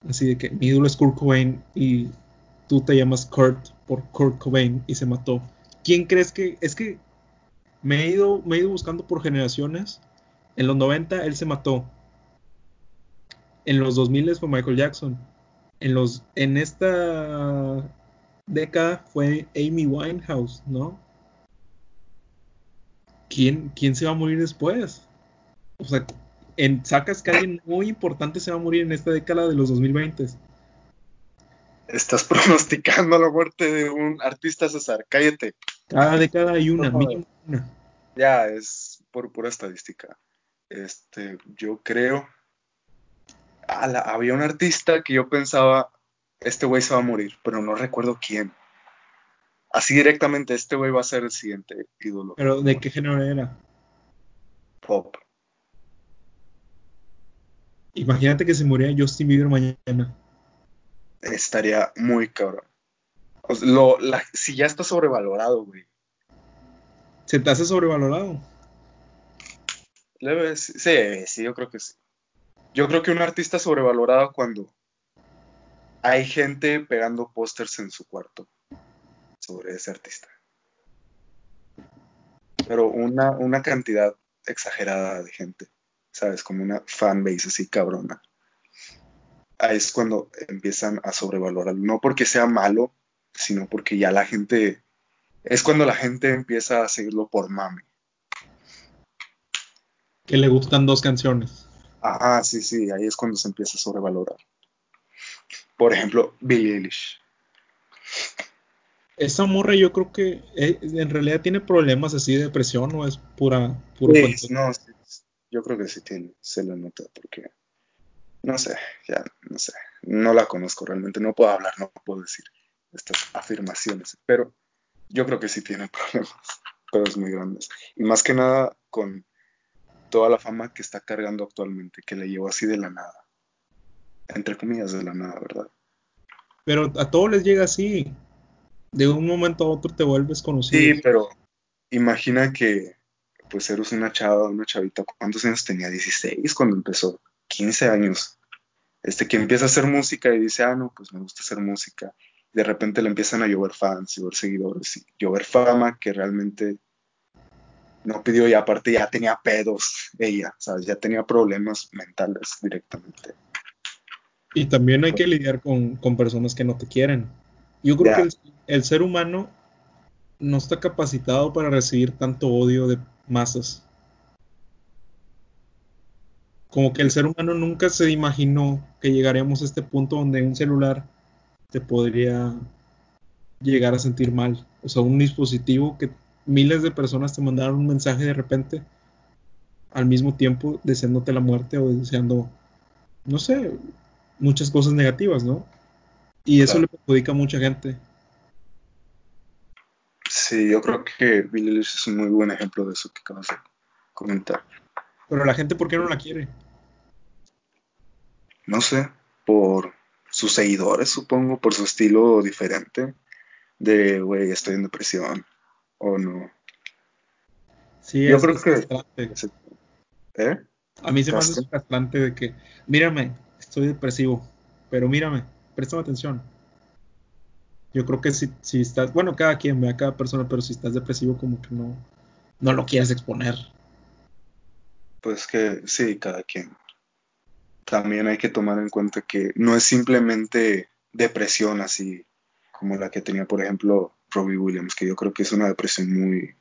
B: Así de que mi ídolo es Kurt Cobain y tú te llamas Kurt por Kurt Cobain y se mató. ¿Quién crees que es que me he ido me he ido buscando por generaciones? En los 90 él se mató. En los 2000 fue Michael Jackson. En los en esta década fue Amy Winehouse, ¿no? ¿Quién, quién se va a morir después? O sea, en, sacas que alguien muy importante se va a morir en esta década de los 2020.
A: Estás pronosticando la muerte de un artista, César. Cállate.
B: Cada década hay una, mínimo
A: Ya, es por pura estadística. Este, yo creo. había un artista que yo pensaba, este güey se va a morir, pero no recuerdo quién. Así directamente, este güey va a ser el siguiente ídolo.
B: ¿Pero de qué género era?
A: Pop.
B: Imagínate que se muriera Justin Bieber mañana.
A: Estaría muy cabrón. lo, si ya está sobrevalorado, güey.
B: ¿Se te hace sobrevalorado?
A: sí, sí, yo creo que sí. Yo creo que un artista sobrevalorado cuando hay gente pegando pósters en su cuarto sobre ese artista. Pero una, una cantidad exagerada de gente. ¿sabes? Como una fanbase así cabrona. Ahí es cuando empiezan a sobrevalorarlo. No porque sea malo, sino porque ya la gente. Es cuando la gente empieza a seguirlo por mame.
B: Que le gustan dos canciones.
A: Ajá, sí, sí, ahí es cuando se empieza a sobrevalorar. Por ejemplo, Billie Eilish.
B: Esa morra yo creo que eh, en realidad tiene problemas así de depresión o es pura...
A: sí, no, sí, yo creo que sí tiene, se lo nota porque, no sé, ya, no sé, no la conozco realmente, no puedo hablar, no puedo decir estas afirmaciones, pero yo creo que sí tiene problemas, pero es muy grandes. Y más que nada con toda la fama que está cargando actualmente, que le llevó así de la nada. Entre comillas, de la nada, ¿verdad?
B: Pero a todos les llega así. De un momento a otro te vuelves conocido.
A: Sí, pero imagina que pues eres una chava, una chavita, ¿cuántos años tenía? 16 cuando empezó, 15 años. Este que empieza a hacer música y dice, ah, no, pues me gusta hacer música. De repente le empiezan a llover fans, llover seguidores, y llover fama que realmente no pidió y aparte ya tenía pedos ella, ¿sabes? Ya tenía problemas mentales directamente.
B: Y también hay que lidiar con, personas que no te quieren. Yo creo que el, ser humano no está capacitado para recibir tanto odio de masas. Como que el ser humano nunca se imaginó que llegaríamos a este punto donde un celular te podría llegar a sentir mal. O sea, un dispositivo que miles de personas te mandaron un mensaje de repente al mismo tiempo deseándote la muerte o deseando, no sé, muchas cosas negativas, ¿no? Y eso le perjudica a mucha gente.
A: Sí, yo creo que Billie es un muy buen ejemplo de eso que acabas de comentar.
B: Pero la gente, ¿por qué no la quiere?
A: No sé, por sus seguidores, supongo, por su estilo diferente de, güey, estoy en depresión, o no.
B: Sí, yo creo que... ¿Eh? A mí se me hace frustrante de que, mírame, estoy depresivo, pero mírame, préstame atención. Yo creo que si, si estás, bueno, cada quien ve a cada persona, pero si estás depresivo, como que no, no lo quieres exponer.
A: Pues que sí, cada quien. También hay que tomar en cuenta que no es simplemente depresión así como la que tenía, por ejemplo, Robbie Williams, que yo creo que es una depresión muy...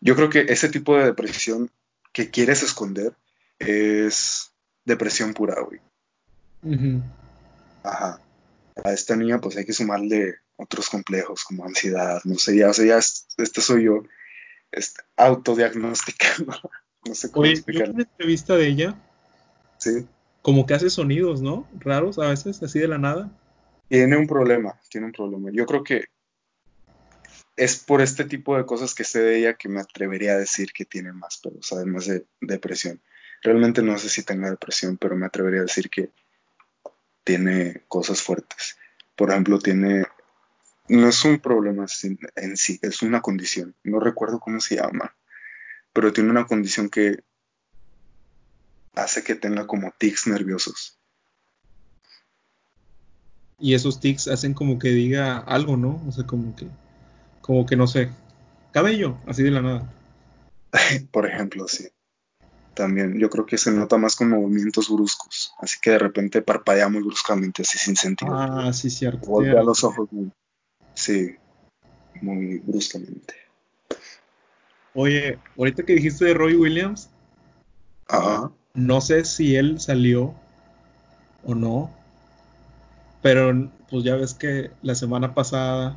A: Yo creo que ese tipo de depresión que quieres esconder es depresión pura, güey. Ajá. A esta niña pues hay que sumarle otros complejos como ansiedad, no sé, ya, o sea, ya este soy yo este, autodiagnosticando, no sé cómo
B: Oye, Yo una entrevista de ella,
A: sí.
B: Como que hace sonidos, ¿no? Raros a veces, así de la nada.
A: Tiene un problema, tiene un problema. Yo creo que es por este tipo de cosas que sé de ella que me atrevería a decir que tiene más pedos, además de depresión. Realmente no sé si tenga depresión, pero me atrevería a decir que tiene cosas fuertes. Por ejemplo, tiene no es un problema en sí, es una condición. No recuerdo cómo se llama, pero tiene una condición que hace que tenga como tics nerviosos.
B: Y esos tics hacen como que diga algo, ¿no? O sea, como que, como que no sé, cabello, así de la nada.
A: Por ejemplo, sí. También yo creo que se nota más con movimientos bruscos, así que de repente parpadea muy bruscamente, así sin sentido.
B: Ah, sí, cierto.
A: Vuelve a los ojos. Sí, muy bruscamente.
B: Oye, ahorita que dijiste de Roy Williams,
A: Ajá.
B: No sé si él salió o no, pero pues ya ves que la semana pasada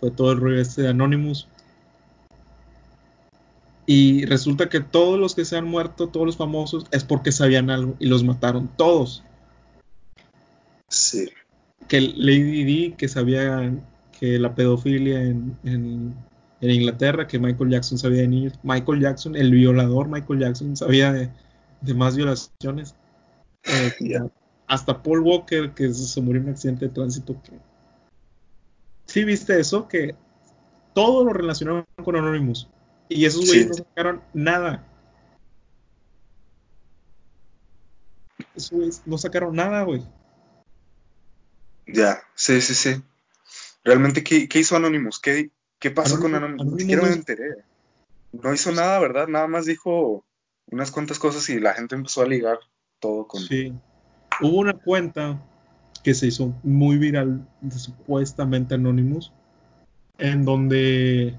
B: fue todo el rollo este de Anonymous. Y resulta que todos los que se han muerto, todos los famosos, es porque sabían algo y los mataron todos.
A: Sí.
B: Que Lady Di, que sabía que la pedofilia en, en, en Inglaterra, que Michael Jackson sabía de niños. Michael Jackson, el violador Michael Jackson, sabía de, de más violaciones. Eh, hasta Paul Walker, que se murió en un accidente de tránsito. Que... Sí, viste eso, que todo lo relacionaron con Anonymous. Y esos güeyes
A: Sí.
B: no sacaron nada. Esos güeyes no sacaron nada, güey.
A: Ya, sí, sí, sí. Realmente, ¿qué, qué hizo Anonymous? ¿Qué, qué pasó con
B: Anonymous-
A: Anonymous? Ni siquiera me enteré. No hizo nada, ¿verdad? Nada más dijo unas cuantas cosas y la gente empezó a ligar todo con...
B: Sí. Hubo una cuenta que se hizo muy viral de supuestamente Anonymous, en donde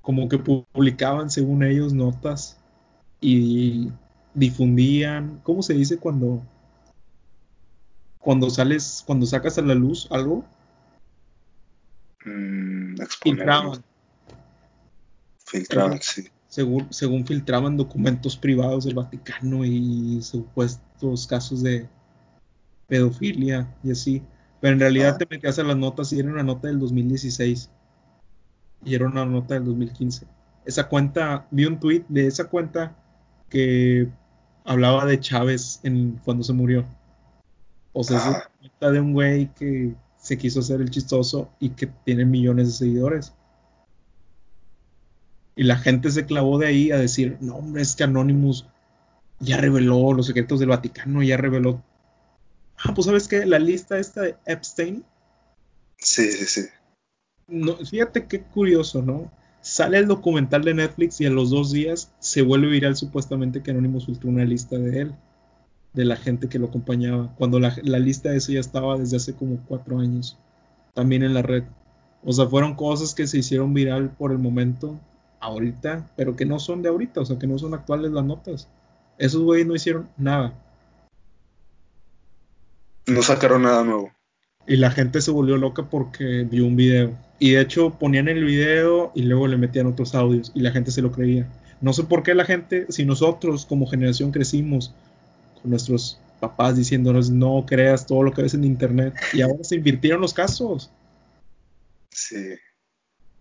B: como que publicaban, según ellos, notas y difundían, ¿cómo se dice cuando cuando sales, cuando sacas a la luz algo?
A: Mm.
B: Filtraban,
A: Filtraban, sí.
B: Según, según filtraban documentos privados del Vaticano y supuestos casos de pedofilia y así. Pero en realidad
A: Ah.
B: te metías a las notas y era una nota del 2016 y era una nota del 2015. Esa cuenta, vi un tweet de esa cuenta que hablaba de Chávez en, cuando se murió. O sea, es una
A: Ajá.
B: cuenta de un güey que se quiso hacer el chistoso y que tiene millones de seguidores. Y la gente se clavó de ahí a decir, no hombre, es que Anonymous ya reveló los secretos del Vaticano, ya reveló... Ah, pues sabes que la lista esta de Epstein,
A: Sí, sí, sí.
B: no, fíjate qué curioso, ¿no? Sale el documental de Netflix y a los dos días se vuelve viral supuestamente que Anonymous filtró una lista de él, de la gente que lo acompañaba, cuando la, la lista de eso ya estaba desde hace como cuatro años, también en la red. O sea, fueron cosas que se hicieron viral por el momento, ahorita, pero que no son de ahorita, o sea, que no son actuales las notas. Esos güeyes no hicieron nada.
A: No sacaron nada nuevo.
B: Y la gente se volvió loca porque vio un video. Y de hecho ponían el video y luego le metían otros audios y la gente se lo creía. No sé por qué la gente, si nosotros como generación crecimos con nuestros papás diciéndonos no creas todo lo que ves en internet y ahora se invirtieron los casos.
A: Sí.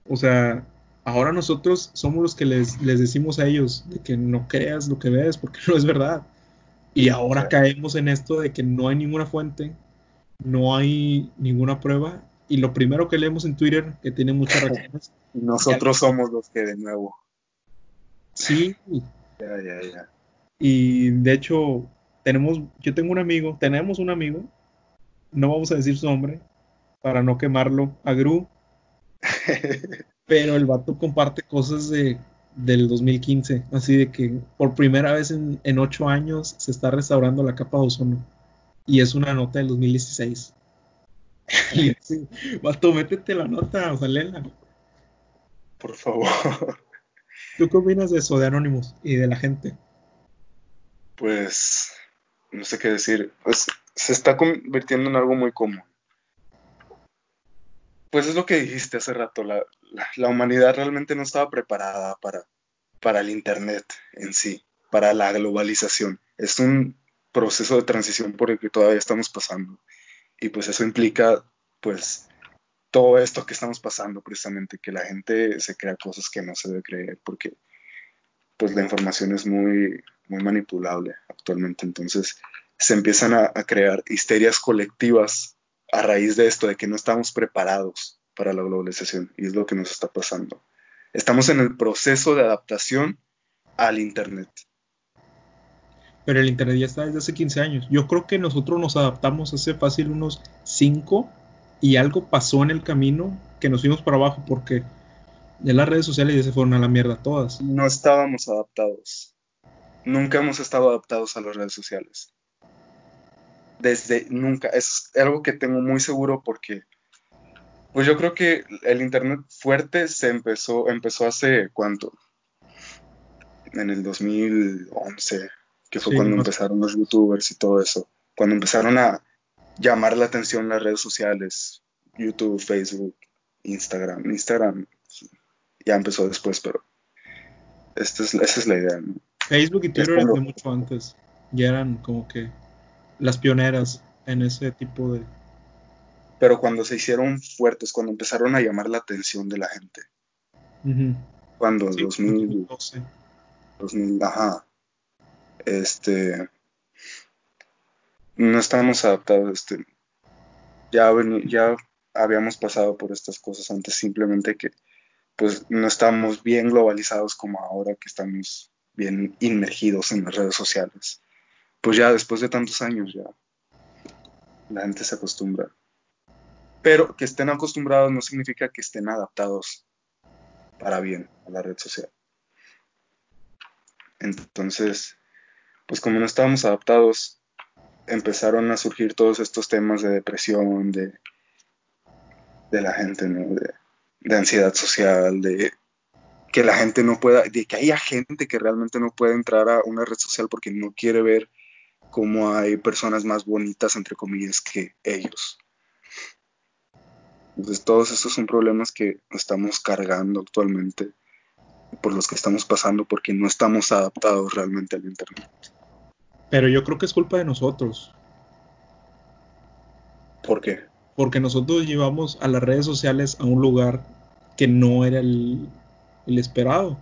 B: O sea, ahora nosotros somos los que les, les decimos a ellos de que no creas lo que ves porque no es verdad. Y ahora caemos en esto de que no hay ninguna fuente, no hay ninguna prueba. Y lo primero que leemos en Twitter, que tiene muchas reacciones,
A: nosotros somos los que de nuevo.
B: sí.
A: Ya, ya, ya.
B: Y de hecho, tenemos, yo tengo un amigo, tenemos un amigo, no vamos a decir su nombre para no quemarlo a Gru, pero el vato comparte cosas de, del 2015, así de que por primera vez en, en ocho años se está restaurando la capa de ozono. Y es una nota del 2016. y vato, métete la nota, o sea, léela.
A: Por favor.
B: ¿Tú qué opinas de eso, de Anonymous y de la gente?
A: Pues no sé qué decir. Pues se está convirtiendo en algo muy común. Pues es lo que dijiste hace rato, la, la, humanidad realmente no estaba preparada para, para el Internet en sí, para la globalización. Es un proceso de transición por el que todavía estamos pasando. Y pues eso implica, pues, todo esto que estamos pasando precisamente, que la gente se crea cosas que no se debe creer, porque pues la información es muy, muy manipulable actualmente. Entonces se empiezan a, a crear histerias colectivas a raíz de esto, de que no estamos preparados para la globalización, y es lo que nos está pasando. Estamos en el proceso de adaptación al Internet.
B: Pero el Internet ya está desde hace 15 años. Yo creo que nosotros nos adaptamos hace fácil unos 5 y algo pasó en el camino que nos fuimos para abajo porque ya las redes sociales ya se fueron a la mierda todas.
A: No estábamos adaptados. Nunca hemos estado adaptados a las redes sociales. Desde nunca. Es algo que tengo muy seguro porque Pues yo creo que el internet fuerte se empezó, empezó hace cuánto? En el 2011, que fue
B: Sí,
A: cuando empezaron los youtubers y todo eso. Cuando empezaron a llamar la atención las redes sociales, YouTube, Facebook, Instagram. Instagram ya empezó después, pero esta es, esa es la idea, ¿no?
B: Facebook y Twitter desde mucho antes. Ya eran como que las pioneras en ese tipo de.
A: Pero cuando se hicieron fuertes, cuando empezaron a llamar la atención de la gente, cuando
B: Sí,
A: 2000,
B: 2012.
A: 2000, ajá, este, no estábamos adaptados, este, ya, ya habíamos pasado por estas cosas antes, simplemente que pues no estamos bien globalizados como ahora que estamos bien inmergidos en las redes sociales. Pues ya después de tantos años ya la gente se acostumbra. Pero que estén acostumbrados no significa que estén adaptados para bien a la red social. Entonces, pues como no estábamos adaptados, empezaron a surgir todos estos temas de depresión, de, de la gente, ¿no? De, de ansiedad social, de que la gente no pueda, de que haya gente que realmente no puede entrar a una red social porque no quiere ver cómo hay personas más bonitas, entre comillas, que ellos. Entonces, todos estos son problemas que estamos cargando actualmente, por los que estamos pasando, porque no estamos adaptados realmente al Internet.
B: Pero yo creo que es culpa de nosotros.
A: ¿Por qué?
B: Porque nosotros llevamos a las redes sociales a un lugar que no era el, el esperado.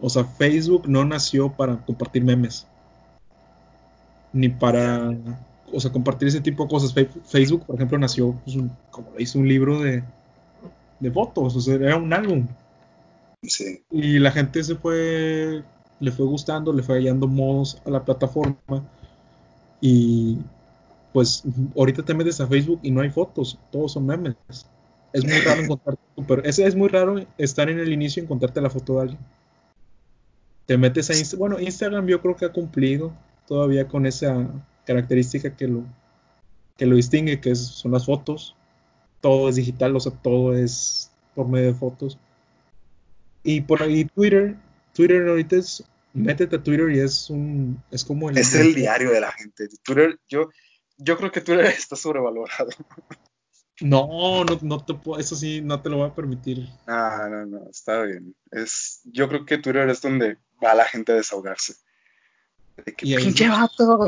B: O sea, Facebook no nació para compartir memes. Ni para, o sea, compartir ese tipo de cosas. Facebook, por ejemplo, nació, pues, un- como lo hizo un libro de, de fotos, o sea, era un álbum.
A: Sí,
B: Y la gente se fue, le fue gustando, le fue hallando modos a la plataforma. Y pues ahorita te metes a Facebook y no hay fotos, todos son memes. Es muy raro encontrar, pero es, es muy raro estar en el inicio y encontrarte la foto de alguien. Te metes a Instagram, bueno, Instagram yo creo que ha cumplido todavía con esa característica que lo, que lo distingue, que es- son las fotos. Todo es digital, o sea, todo es por medio de fotos. Y por ahí Twitter, Twitter ahorita es, métete a Twitter y es un, es como el...
A: es el diario de la gente. Twitter, yo, yo creo que Twitter está sobrevalorado.
B: No, no, no te puedo, eso sí, no te lo voy a permitir.
A: No, no, no, está bien. Es, yo creo que Twitter es donde va la gente a desahogarse. De que,
B: Y ahí-
A: pinche vato,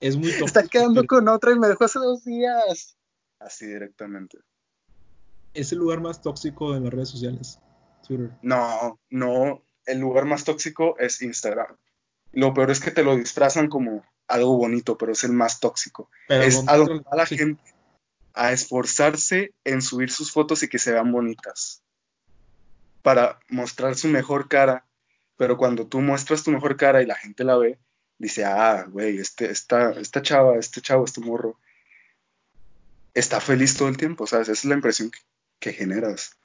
B: Es muy
A: está
B: tóxico,
A: quedando
B: pero
A: con otra y me dejó hace dos días. Así directamente.
B: Es el lugar más tóxico de las redes sociales, Twitter.
A: No, no, el lugar más tóxico es Instagram. Lo peor es que te lo disfrazan como algo bonito, pero es el más tóxico.
B: Pero
A: es
B: ¿dónde
A: a donde va la
B: tóxico?
A: gente a esforzarse en subir sus fotos y que se vean bonitas para mostrar su mejor cara, pero cuando tú muestras tu mejor cara y la gente la ve, dice, ah, güey, este, esta, esta chava, este chavo, este morro, está feliz todo el tiempo, ¿sabes? Esa es la impresión que, que generas.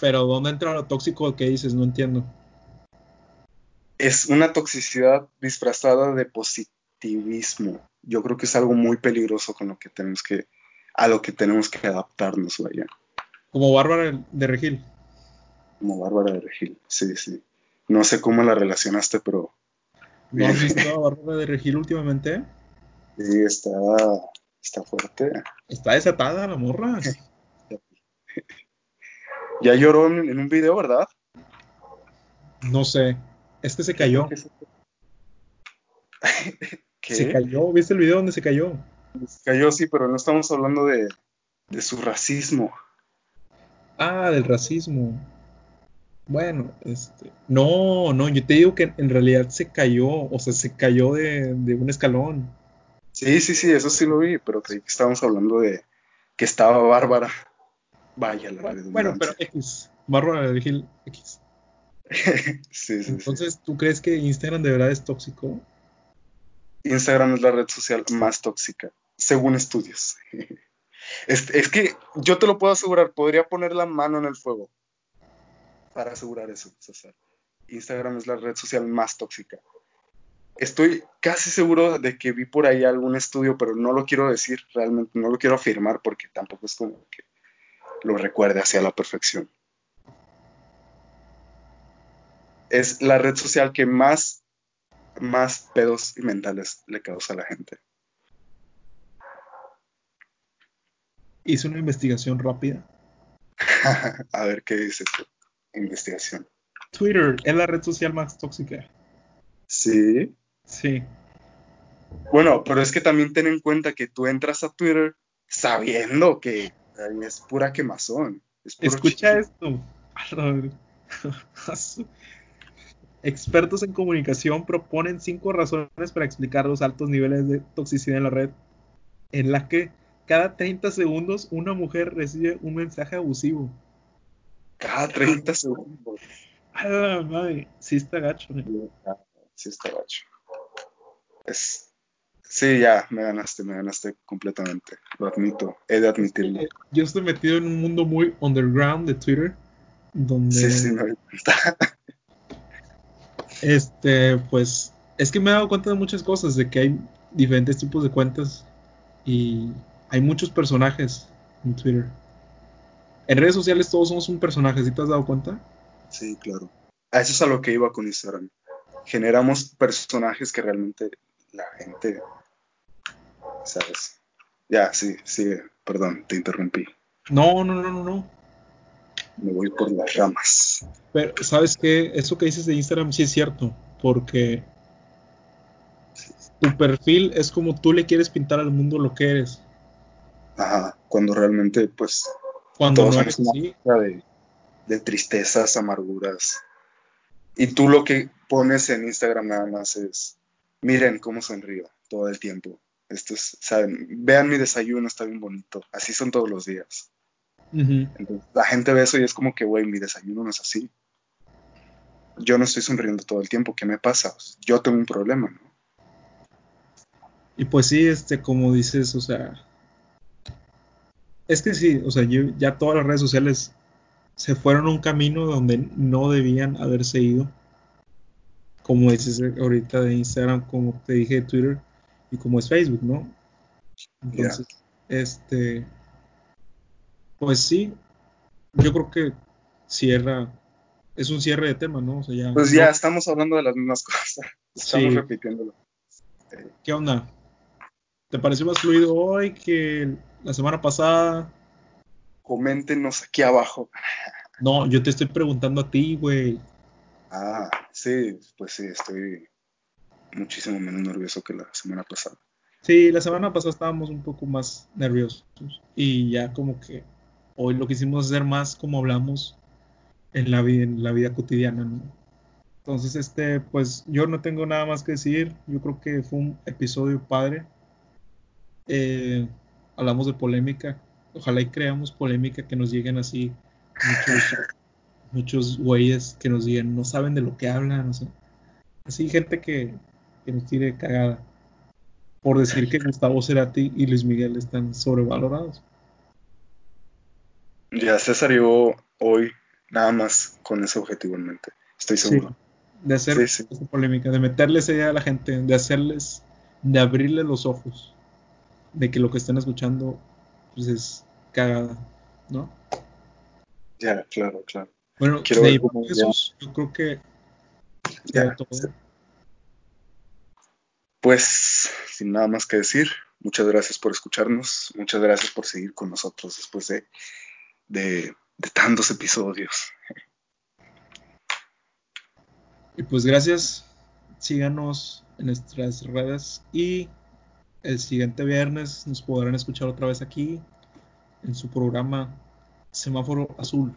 B: Pero ¿dónde entra lo tóxico que dices? No entiendo.
A: Es una toxicidad disfrazada de positivismo. Yo creo que es algo muy peligroso con lo que tenemos que, a lo que tenemos que adaptarnos, vaya.
B: Como Bárbara de Regil.
A: Como Bárbara de Regil, sí, sí. No sé cómo la relacionaste, pero
B: ¿No has visto a Bárbara de Regil últimamente?
A: sí, está, está fuerte.
B: Está desatada la morra.
A: Ya lloró en, en un video, ¿verdad?
B: No sé. Este se cayó.
A: ¿Qué?
B: Se cayó. ¿Viste el video donde se cayó?
A: Se cayó, sí, pero no estamos hablando de, de su racismo.
B: Ah, del racismo. Bueno, este. No, no, yo te digo que en realidad se cayó. O sea, se cayó de, de un escalón.
A: Sí, sí, sí, eso sí lo vi, pero creí que estábamos hablando de que estaba Bárbara. Vaya la
B: Bueno, bueno, pero. X. Bárbara de Regil X.
A: sí, sí, sí.
B: Entonces, ¿tú crees que Instagram de verdad es tóxico?
A: Instagram es la red social más tóxica, según estudios. Es, es que yo te lo puedo asegurar, podría poner la mano en el fuego para asegurar eso, César. Instagram es la red social más tóxica. Estoy casi seguro de que vi por ahí algún estudio, pero no lo quiero decir realmente, no lo quiero afirmar porque tampoco es como que lo recuerde hacia la perfección. Es la red social que más, más pedos mentales le causa a la gente.
B: Hice una investigación rápida.
A: a ver qué dice tu investigación.
B: Twitter es la red social más tóxica.
A: Sí.
B: Sí.
A: Bueno, pero es que también ten en cuenta que tú entras a Twitter sabiendo que es pura quemazón. Es
B: Escucha
A: chisme.
B: esto. Expertos en comunicación proponen cinco razones para explicar los altos niveles de toxicidad en la red, en la que cada 30 segundos una mujer recibe un mensaje abusivo.
A: Cada 30 segundos.
B: A la madre, sí está gacho. eh.
A: Sí, está gacho. Es... Sí, ya, me ganaste, me ganaste completamente. Lo admito, he de admitirlo.
B: Yo estoy metido en un mundo muy underground de Twitter, donde
A: Sí, sí, cuenta.
B: Este, pues, es que me he dado cuenta de muchas cosas, de que hay diferentes tipos de cuentas y hay muchos personajes en Twitter. En redes sociales todos somos un personaje, ¿sí te has dado cuenta?
A: Sí, claro. A eso es a lo que iba con Instagram. Generamos personajes que realmente la gente, ¿sabes? Ya, sí, sigue. Perdón, te interrumpí.
B: No, no, no, no, no.
A: Me voy por las ramas.
B: Pero, ¿sabes qué? Eso que dices de Instagram sí es cierto, porque tu perfil es como tú le quieres pintar al mundo lo que eres,
A: Ajá, cuando realmente, pues,
B: cuando
A: Todos
B: no eres así.
A: de, de tristezas, amarguras. Y tú lo que pones en Instagram nada más es, miren cómo sonrío todo el tiempo. Esto es, saben, vean mi desayuno, está bien bonito. Así son todos los días. Entonces, la gente ve eso y es como que, güey, mi desayuno no es así. Yo no estoy sonriendo todo el tiempo. ¿Qué me pasa? Yo tengo un problema, ¿no?
B: Y pues sí, este, como dices, o sea, es que sí, o sea, yo- ya todas las redes sociales se fueron a un camino donde no debían haberse ido. Como dices ahorita de Instagram, como te dije de Twitter y como es Facebook, ¿no? Entonces, este, pues sí, yo creo que cierra, es un cierre de tema, ¿no? O sea, ya,
A: Pues
B: no-
A: ya estamos hablando de las mismas cosas. Estamos
B: Sí.
A: repitiéndolo.
B: ¿qué onda? ¿Te pareció más fluido hoy que la semana pasada?
A: Coméntenos aquí abajo.
B: No, yo te estoy preguntando a ti, güey.
A: Ah, sí, pues sí, estoy muchísimo menos nervioso que la semana pasada.
B: Sí, la semana pasada estábamos un poco más nerviosos y ya como que hoy lo quisimos hacer más como hablamos en la vida, en la vida cotidiana, ¿no? Entonces, este, pues yo no tengo nada más que decir. Yo creo que fue un episodio padre. Eh, hablamos de polémica. Ojalá y creamos polémica que nos lleguen así muchos, muchos güeyes que nos digan, no saben de lo que hablan, o sea, así gente que, que nos tire cagada por decir que Gustavo Cerati y Luis Miguel están sobrevalorados.
A: Ya César llegó hoy nada más con ese objetivo en mente. Estoy
B: Sí,
A: seguro.
B: de hacer
A: Sí, sí.
B: esa polémica, de meterle esa idea a la gente, de hacerles, de abrirle los ojos, de que lo que están escuchando pues es cagada, ¿no?
A: Ya, claro, claro.
B: Bueno,
A: Quiero
B: de
A: cómo
B: yo creo que
A: Ya,
B: todo.
A: sí. Pues, sin nada más que decir, muchas gracias por escucharnos, muchas gracias por seguir con nosotros después de, de, de tantos episodios.
B: Y pues gracias, síganos en nuestras redes y el siguiente viernes nos podrán escuchar otra vez aquí en su programa Semáforo Azul.